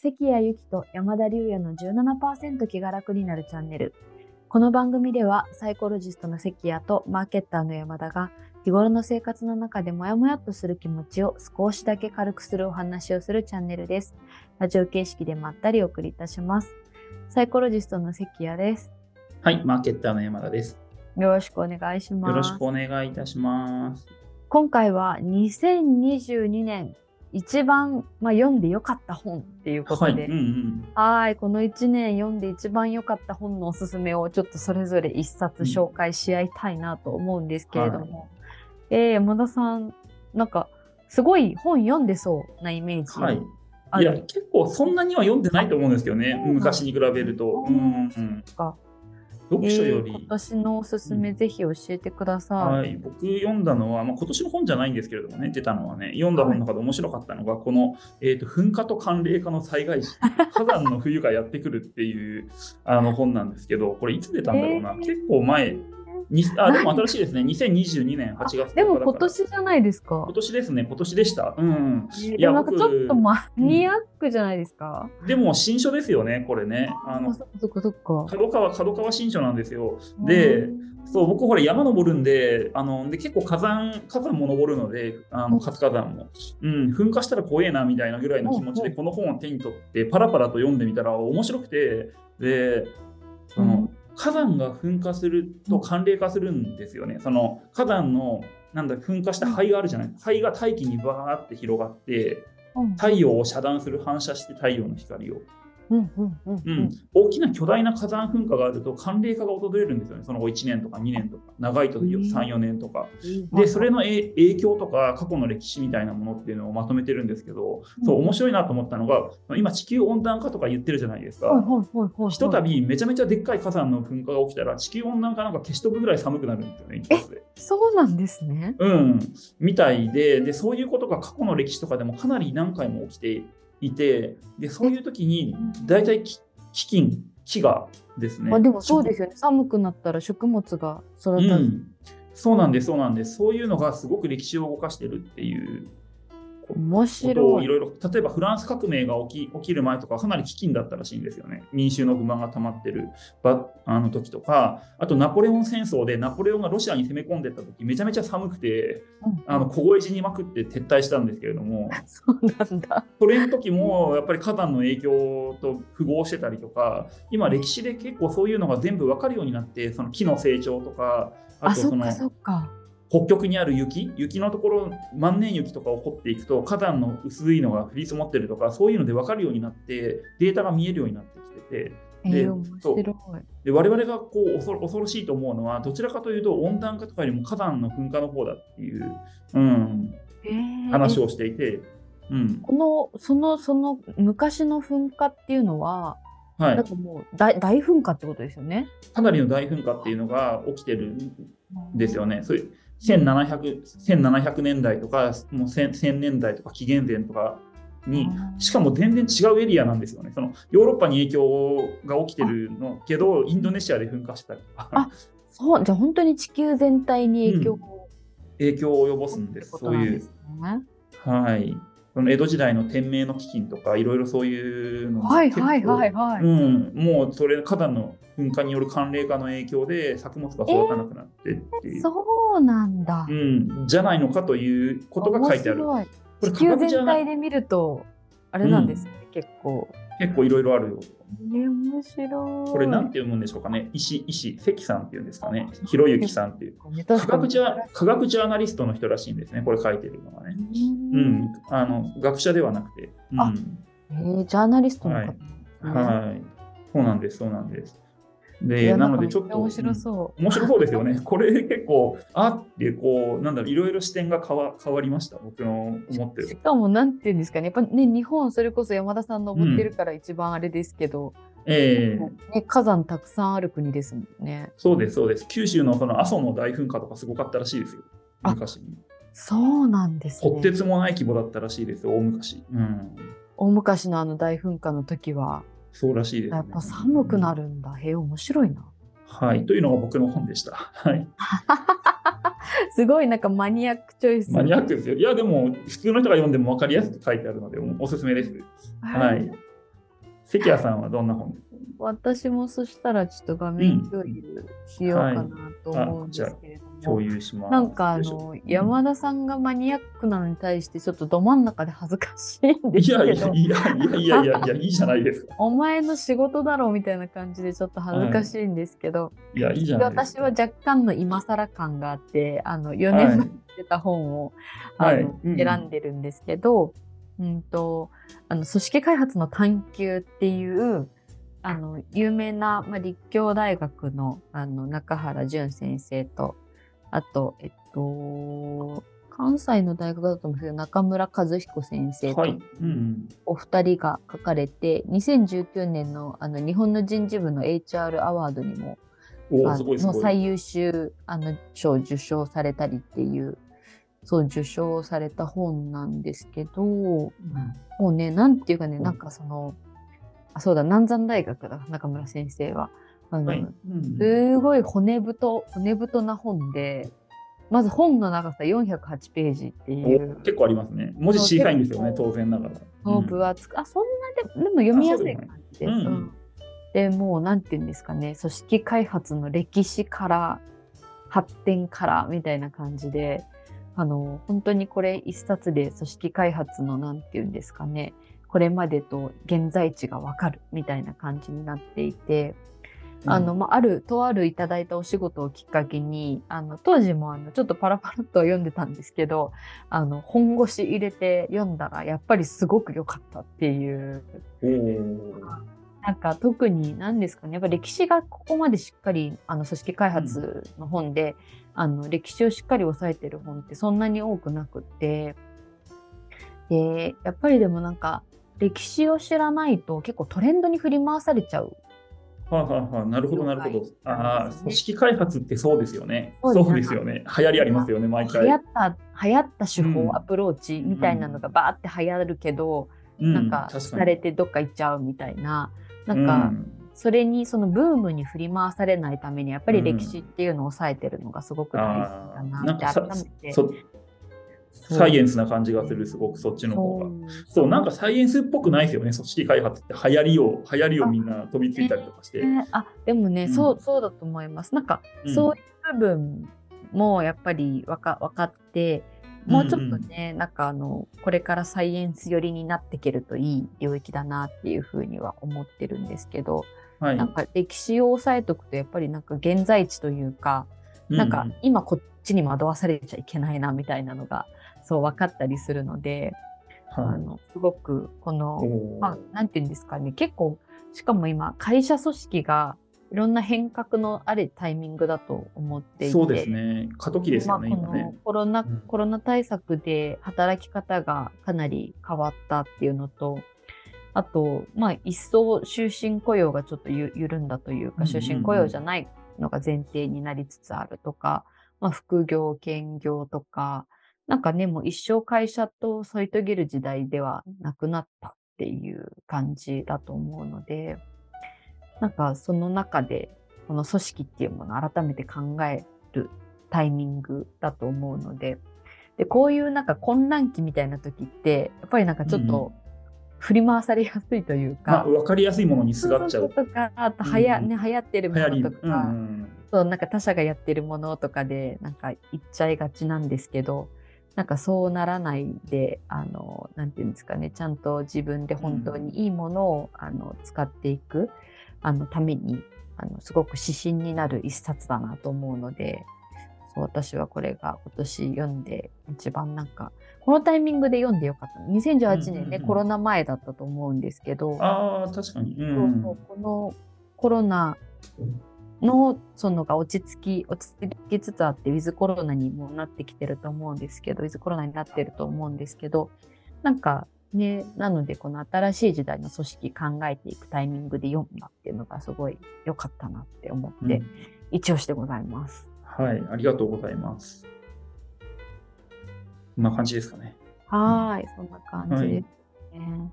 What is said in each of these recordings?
関谷由紀と山田龍也の17%気が楽になるチャンネル。この番組ではサイコロジストの関谷とマーケッターの山田が日頃の生活の中でモヤモヤっとする気持ちを少しだけ軽くするお話をするチャンネルです。ラジオ形式でまったりお送りいたします。サイコロジストの関谷です。はい、マーケッターの山田です。よろしくお願いします。よろしくお願いいたします。今回は2022年一番、まあ、読んでよかった本っていうことはい、で、うんうん。はい、この1年読んで一番良かった本のおすすめをちょっとそれぞれ一冊紹介し合いたいなと思うんですけれども、えー山田さん、なんかすごい本読んでそうなイメージ。はい。あいや、る結構そんなには読んでないと思うんですけどね、昔に比べると。ううん。んうん、か、読書より、えー今年のおすすめ、うん。ぜひ教えてください。はい、僕読んだのは、まあ、今年の本じゃないんですけれどもね、出たのはね、読んだ本の中で面白かったのが、この、えーと噴火と寒冷化の災害時、火山の冬がやってくるっていうあの本なんですけど、これいつ出たんだろうな、えー。結構前に、あ、でも新しいですね、2022年8月10日だからでも今年じゃないですか今。年ですね、今年でした。うん。えーいやなんかちょっと僕マニアックじゃないですか。でも新書ですよね、これね。あのそっかそっか。角川、角川新書なんですよ。でうんそう、僕ほら山登るんで、あの、で結構火山、火山も登るので、あうんの、活火山も。うん、噴火したら怖えなみたいなぐらいの気持ちうんうんでこの本を手に取ってパラパラと読んでみたら面白くて、で、その、うん火山が噴火すると寒冷化するんですよね。その火山のなんだ噴火した灰があるじゃない？灰が大気にバーって広がって、うん太陽を遮断する反射して太陽の光を、うんうんうんううん。ん大きな巨大な火山噴火があると寒冷化が訪れるんですよね。その後1年とか2年とか。長いとうん。34年とか。でそれのえ影響とか過去の歴史みたいなものっていうのをまとめてるんですけどそう面白いなと思ったのが今地球温暖化とか言ってるじゃないですか。はいはいはいはい。ひとたびめちゃめちゃでっかい火山の噴火が起きたら地球温暖化なんか消し飛ぶぐらい寒くなるんですよね一発で。そうなんですね。うん、みたいででそういうことが過去の歴史とかでもかなり何回も起きていてでそういう時に大体き飢饉飢餓ですね。まあでもそうですよね。寒くなったら食物が育たず。うん、そうなんです、そうなんです。そういうのがすごく歴史を動かしてるっていう面白い。をいろいろ、例えばフランス革命が起き起きる前とか、かなり飢饉だったらしいんですよね。民衆の不満が溜まってるばあの時とか、あとナポレオン戦争でナポレオンがロシアに攻め込んでった時、めちゃめちゃ寒くて、うんあの凍え死にまくって撤退したんですけれども、そうなんだ。それの時もやっぱり火山の影響と符合してたりとか、今歴史で結構そういうのが全部わかるようになって、その木の成長とか、あ、あとそのそっかそっか。北極にある雪、雪のところ、万年雪とかを掘っていくと、火山の薄いのが降り積もってるとか、そういうので分かるようになって、データが見えるようになってきてて、でえー。で我々がこう恐ろ恐ろしいと思うのは、どちらかというと温暖化とかよりも火山の噴火の方だっていう、うん、えー話をしていて、うん、このそのその昔の噴火っていうのは、はい、なんかもう大大噴火ってことですよね。かなりの大噴火っていうのが起きてるんですよね。そういう 1700, 1700年代とか、もう 1000, 1000年代とか紀元前とかに、しかも全然違うエリアなんですよね。そのヨーロッパに影響が起きてるのけど、インドネシアで噴火したりとかあ、そうじゃあ本当に地球全体に影響を影響を及ぼすんです。こそういう。はい。その江戸時代の天明の飢饉とか、いろいろそういうのが結構はいはいはいはい。うん、もうそれ火山の噴火による寒冷化の影響で作物が育たなくなってっていう、そうなんだ。うん、じゃないのかということが書いてある。面白いこれ地球全体で見るとあれなんですね、結構。結構いろいろあるよ。えー、面白い。これなんて読むんでしょうかね。石、石、関さんっていうんですかね。ひろゆきさんっていう。科学ジャ科学ジャーナリストの人らしいんですね。これ書いてるのがね。うん。あの、学者ではなくて。うん。あえー、ジャーナリストの方なんですね。はい。そうなんです、そうなんです。いで、やなのでちょっと。面白そう。面白そうですよね。これ結構、あって、こう、なんだろう、いろいろ視点が変わ変わりました？僕の思ってる。しかもなんていうんですかねやっぱね日本それこそ山田さん登ってるから一番あれですけど、ええね、火山たくさんある国ですもんね。そうです、そうです。九州のその阿蘇の大噴火とかすごかったらしいですよ。あ昔に。そうなんですね。とってつもない規模だったらしいですよ、大昔。うん。大昔のあの大噴火の時はそうらしいです、ね。やっぱ寒くなるんだ。へえ面白いな。はい。というのが僕の本でした。はい。すごいなんかマニアックチョイス。マニアックですよ。いや、でも、普通の人が読んでも分かりやすく書いてあるので、おおすすめです。はい。関谷さんはどんな本私もそしたらちょっと画面共有しようかなと思うんですけれども、共有します。なんかあの、山田さんがマニアックなのに対してちょっとど真ん中で恥ずかしいんですけど。いやいやいやいやいやいやいじゃないですか。お前の仕事だろうみたいな感じでちょっと恥ずかしいんですけど、いや、いいじゃないです私は若干の今更感があって、あの4年前に出た本を、はいあのうん選んでるんですけど、うんとあの組織開発の探求っていうあの有名な、まあ、立教大学のあの中原淳先生とあと、えっと、関西の大学だと思うんですけど中村和彦先生とお二人が書かれて、2019年のあの日本の人事部の HR アワードにも。の最優秀あの賞を受賞されたりっていうそう受賞された本なんですけどもうねなんていうかねなんかそのあそうだ南山大学だ中村先生はあの、はい。うん。すごい骨太骨太な本でまず本の長さ408ページっていう。お結構ありますね。文字小さいんですよね、当然ながら。そう分厚く、あそんなででも読みやすい感じです。でもうん。でもうなんていうんですかね。組織開発の歴史から発展からみたいな感じであの本当にこれ一冊で組織開発のなんていうんですかね。これまでと現在地がわかるみたいな感じになっていて、うんあの、まあ、ある、とあるいただいたお仕事をきっかけに、あの、当時もあの、ちょっとパラパラっと読んでたんですけど、あの、本腰入れて読んだら、やっぱりすごく良かったっていう、なんか特に何ですかね、やっぱ歴史がここまでしっかり、あの、組織開発の本で、あの、歴史をしっかり抑えてる本ってそんなに多くなくって、で、やっぱりでもなんか、歴史を知らないと結構トレンドに振り回されちゃうはあ、はあはあ、なるほど、なるほど。ああ、組織開発ってそうですよね。そうですそうですよね。流行りありますよね、毎回。流行った流行った手法、うんアプローチみたいなのがバーって流行るけど、うなんか確されてどっか行っちゃうみたいななんか、それにそのブームに振り回されないためにやっぱり歴史っていうのを抑えてるのがすごく大事だなって改めてそサイエンスな感じがする、すごくそっちの方が。そう、なんかサイエンスっぽくないですよね、組織開発って。流行りを、流行りをみんな飛びついたりとかして。ねあでもね、うんそうそうだと思いますなんか、うんそういう部分もやっぱりわか分かってもうちょっとね、なんかあのこれからサイエンス寄りになっていけるといい領域だなっていうふうには思ってるんですけど、はい。なんか歴史を抑えとくとやっぱりなんか現在地というか、なんか今こっちに惑わされちゃいけないなみたいなのがそう分かったりするので、うん、はい。あのすごくこの、おー。まあ、ていうんですかね。結構しかも今会社組織がいろんな変革のあるタイミングだと思っていて。そうですね。過渡期ですよね、まあ、こ今ね。の。コロナ、うん。コロナ対策で働き方がかなり変わったっていうのとあと、まあ、一層終身雇用がちょっとゆ緩んだというか、終身雇用じゃないのが前提になりつつあるとか、まあ、副業兼業とかなんかねもう一生会社と添い遂げる時代ではなくなったっていう感じだと思うのでなんかその中でこの組織っていうものを改めて考えるタイミングだと思うのででこういうなんか混乱期みたいな時ってやっぱりなんかちょっと振り回されやすいというまあ、か、分かりやすいものにすがっちゃう。とかあとはや、うんね、流行ってるも。のとか、うんうんそうなんか他者がやってるものとかでなんか言っちゃいがちなんですけどなんかそうならないであのなんていうんですかねちゃんと自分で本当にいいものを、あの使っていくあのためにあのすごく指針になる一冊だなと思うのでそう私はこれが今年読んで一番なんかこのタイミングで読んでよかった。2018年ね、うんうんうん。コロナ前だったと思うんですけどああ、確かに。うそうん。そうこのコロナのそのが落ち着き落ち着きつつあってウィズコロナにもなってきてると思うんですけどウィズコロナになってると思うんですけどなんかねなのでこの新しい時代の組織考えていくタイミングで読んだっていうのがすごい良かったなって思って、うん一押しでございます。はい、ありがとうございます。こんな感じですかね。はーいそんな感じですね。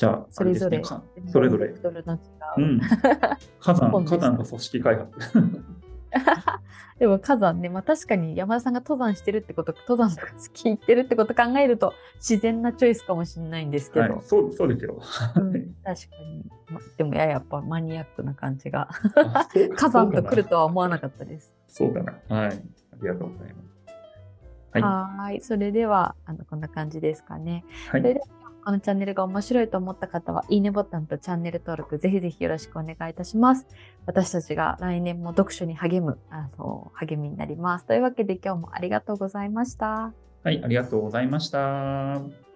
じゃあ、それぞれ。それぞれ。ううん。火山、火山と組織開発。でも火山ね、まあ、確かに山田さんが登山してるってこと登山とか好き行ってるってこと考えると自然なチョイスかもしれないんですけど、はい、そうそうですよ、うん、確かに、ま、でもややっぱマニアックな感じが。火山と来るとは思わなかったです。そうかな。はい。ありがとうございます。はい。それでは、あの、こんな感じですかね。はい。それではこのチャンネルが面白いと思った方は、いいねボタンとチャンネル登録、ぜひぜひよろしくお願いいたします。私たちが来年も読書に励む、あの、励みになります。というわけで今日もありがとうございました。はい、ありがとうございました。